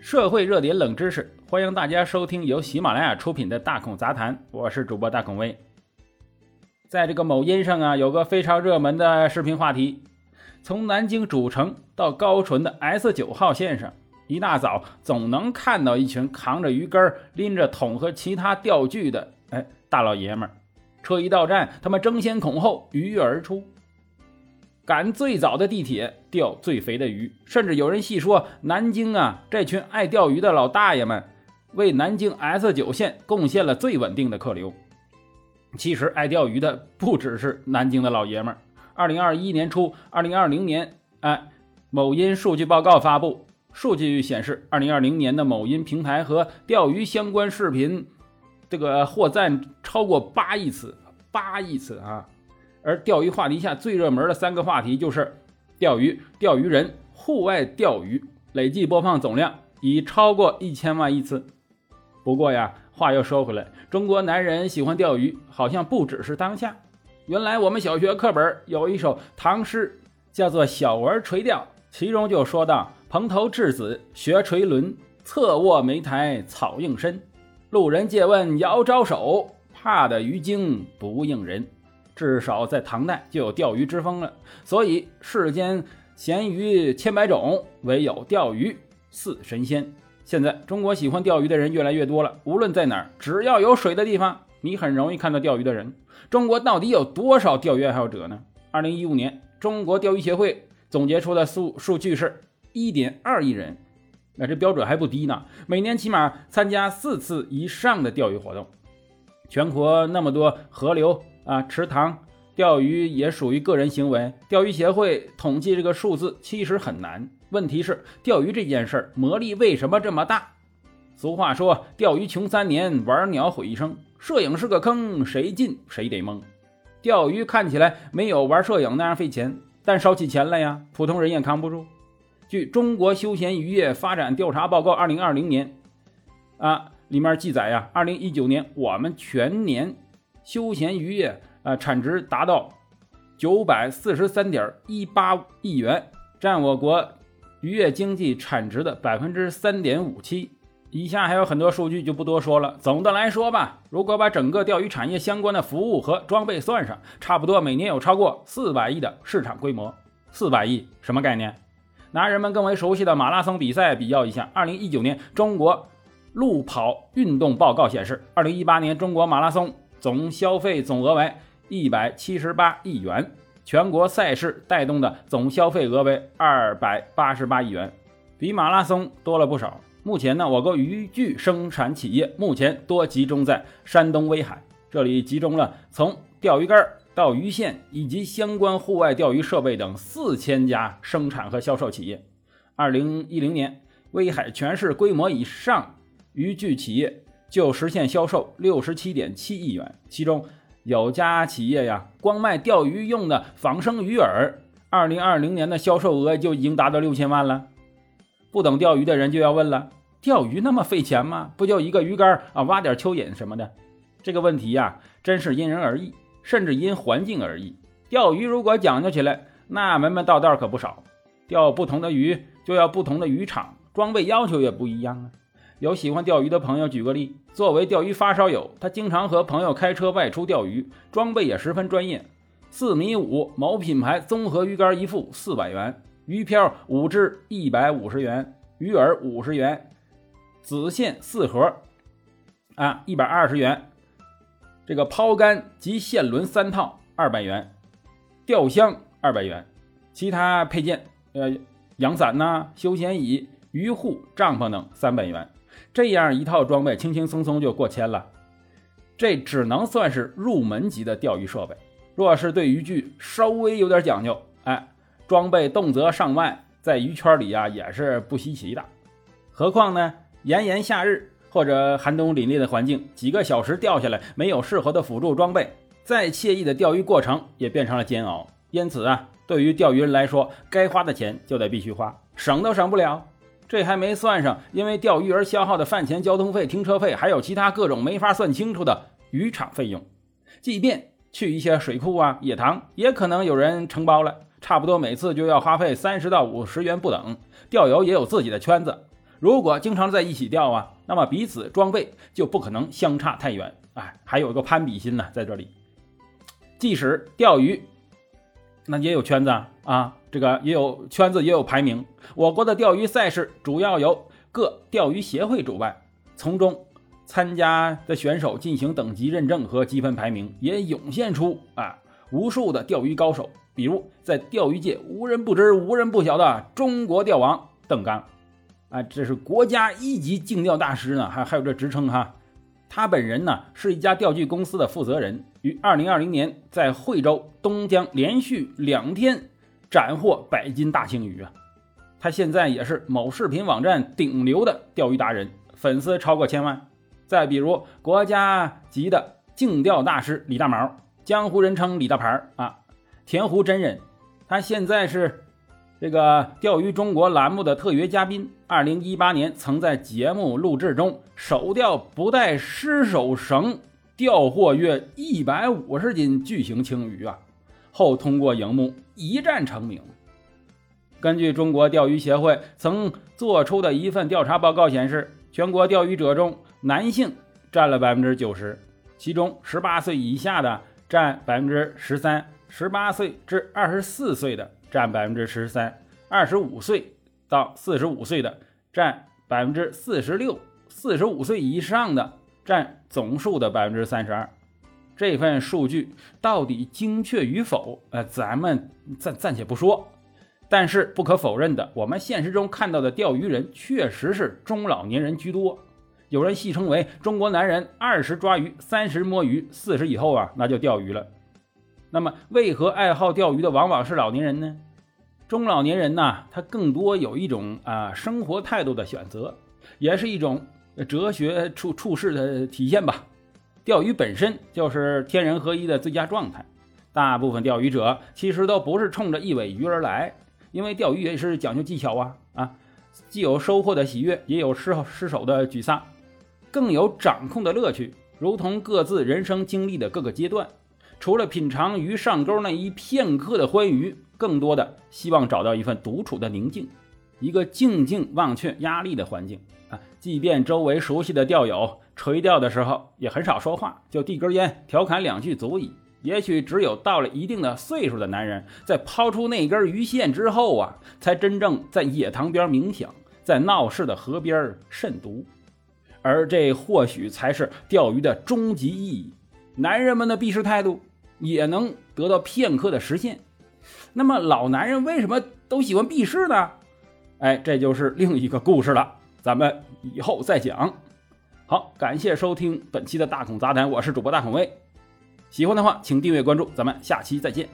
社会热点冷知识，欢迎大家收听由喜马拉雅出品的《大孔杂谈》，我是主播大孔威。在这个某音上啊，有个非常热门的视频话题：从南京主城到高淳的 S 九号线上，一大早总能看到一群扛着鱼竿、拎着桶和其他钓具的哎大老爷们儿。车一到站，他们争先恐后鱼跃而出。赶最早的地铁钓最肥的鱼，甚至有人戏说南京啊，这群爱钓鱼的老大爷们为南京 S 九线贡献了最稳定的客流。其实爱钓鱼的不只是南京的老爷们儿。二零二一年初，二零二零年，哎，某音数据报告发布，数据显示，二零二零年的某音平台和钓鱼相关视频，这个获赞超过八亿次，八亿次啊！而钓鱼话题下最热门的三个话题就是钓鱼、钓鱼人、户外钓鱼，累计播放总量已超过一千万亿次。不过呀，话又说回来，中国男人喜欢钓鱼，好像不只是当下。原来我们小学课本有一首唐诗，叫做《小儿垂钓》，其中就说到：“蓬头稚子学垂纶，侧卧莓苔草映身。路人借问遥招手，怕得鱼惊不应人。”至少在唐代就有钓鱼之风了，所以世间咸鱼千百种，唯有钓鱼似神仙。现在中国喜欢钓鱼的人越来越多了，无论在哪儿，只要有水的地方，你很容易看到钓鱼的人。中国到底有多少钓鱼爱好者呢？二零一五年，中国钓鱼协会总结出的数数据是一点二亿人，那这标准还不低呢。每年起码参加四次以上的钓鱼活动，全国那么多河流。啊，池塘钓鱼也属于个人行为。钓鱼协会统计这个数字其实很难。问题是，钓鱼这件事儿魔力为什么这么大？俗话说，钓鱼穷三年，玩鸟毁一生。摄影是个坑，谁进谁得蒙。钓鱼看起来没有玩摄影那样费钱，但烧起钱来呀，普通人也扛不住。据《中国休闲渔业发展调查报告》二零二零年啊里面记载呀，二零一九年我们全年。休闲渔业啊，产值达到九百四十三点一八亿元，占我国渔业经济产值的百分之三点五七。以下还有很多数据就不多说了。总的来说吧，如果把整个钓鱼产业相关的服务和装备算上，差不多每年有超过四百亿的市场规模。四百亿什么概念？拿人们更为熟悉的马拉松比赛比较一下，二零一九年中国路跑运动报告显示，二零一八年中国马拉松。总消费总额为一百七十八亿元，全国赛事带动的总消费额为二百八十八亿元，比马拉松多了不少。目前呢，我国渔具生产企业目前多集中在山东威海，这里集中了从钓鱼竿到鱼线以及相关户外钓鱼设备等四千家生产和销售企业。二零一零年，威海全市规模以上渔具企业。就实现销售六十七点七亿元，其中有家企业呀，光卖钓鱼用的仿生鱼饵，二零二零年的销售额就已经达到六千万了。不懂钓鱼的人就要问了：钓鱼那么费钱吗？不就一个鱼竿啊，挖点蚯蚓什么的？这个问题呀，真是因人而异，甚至因环境而异。钓鱼如果讲究起来，那门门道道可不少。钓不同的鱼就要不同的渔场，装备要求也不一样啊。有喜欢钓鱼的朋友，举个例，作为钓鱼发烧友，他经常和朋友开车外出钓鱼，装备也十分专业。四米五某品牌综合鱼竿一副四百元，鱼漂五只一百五十元，鱼饵五十元，子线四盒啊一百二十元，这个抛竿及线轮三套二百元，钓箱二百元，其他配件呃阳伞呐、休闲椅、鱼护、帐篷等三百元。这样一套装备，轻轻松松就过千了。这只能算是入门级的钓鱼设备。若是对渔具稍微有点讲究，哎，装备动辄上万，在鱼圈里啊也是不稀奇的。何况呢，炎炎夏日或者寒冬凛冽的环境，几个小时钓下来，没有适合的辅助装备，再惬意的钓鱼过程也变成了煎熬。因此啊，对于钓鱼人来说，该花的钱就得必须花，省都省不了。这还没算上因为钓鱼而消耗的饭钱、交通费、停车费，还有其他各种没法算清楚的渔场费用。即便去一些水库啊、野塘，也可能有人承包了，差不多每次就要花费三十到五十元不等。钓友也有自己的圈子，如果经常在一起钓啊，那么彼此装备就不可能相差太远。哎，还有个攀比心呢，在这里。即使钓鱼，那也有圈子啊，这个也有圈子，也有排名。我国的钓鱼赛事主要由各钓鱼协会主办，从中参加的选手进行等级认证和积分排名，也涌现出啊无数的钓鱼高手。比如在钓鱼界无人不知、无人不晓的中国钓王邓刚，啊，这是国家一级竞钓大师呢，还还有这职称哈。他本人呢是一家钓具公司的负责人，于二零二零年在惠州东江连续两天斩获百斤大青鱼啊！他现在也是某视频网站顶流的钓鱼达人，粉丝超过千万。再比如国家级的竞钓大师李大毛，江湖人称李大牌啊，田湖真人，他现在是。这个钓鱼中国栏目的特约嘉宾，二零一八年曾在节目录制中手钓不带失手绳，钓获约一百五十斤巨型青鱼啊，后通过荧幕一战成名。根据中国钓鱼协会曾做出的一份调查报告显示，全国钓鱼者中男性占了百分之九十，其中十八岁以下的占百分之十三，十八岁至二十四岁的。占百分之十三，二十五岁到四十五岁的占百分之四十六，四十五岁以上的占总数的百分之三十二。这份数据到底精确与否？呃，咱们暂暂且不说。但是不可否认的，我们现实中看到的钓鱼人确实是中老年人居多。有人戏称为“中国男人二十抓鱼，三十摸鱼，四十以后啊，那就钓鱼了”。那么，为何爱好钓鱼的往往是老年人呢？中老年人呢，他更多有一种啊生活态度的选择，也是一种哲学处处事的体现吧。钓鱼本身就是天人合一的最佳状态。大部分钓鱼者其实都不是冲着一尾鱼而来，因为钓鱼也是讲究技巧啊啊，既有收获的喜悦，也有失失手的沮丧，更有掌控的乐趣，如同各自人生经历的各个阶段。除了品尝鱼上钩那一片刻的欢愉，更多的希望找到一份独处的宁静，一个静静忘却压力的环境啊！即便周围熟悉的钓友垂钓的时候也很少说话，就递根烟调侃两句足矣。也许只有到了一定的岁数的男人，在抛出那根鱼线之后啊，才真正在野塘边冥想，在闹市的河边慎独，而这或许才是钓鱼的终极意义。男人们的避世态度。也能得到片刻的实现。那么老男人为什么都喜欢避世呢？哎，这就是另一个故事了，咱们以后再讲。好，感谢收听本期的大孔杂谈，我是主播大孔威。喜欢的话，请订阅关注，咱们下期再见。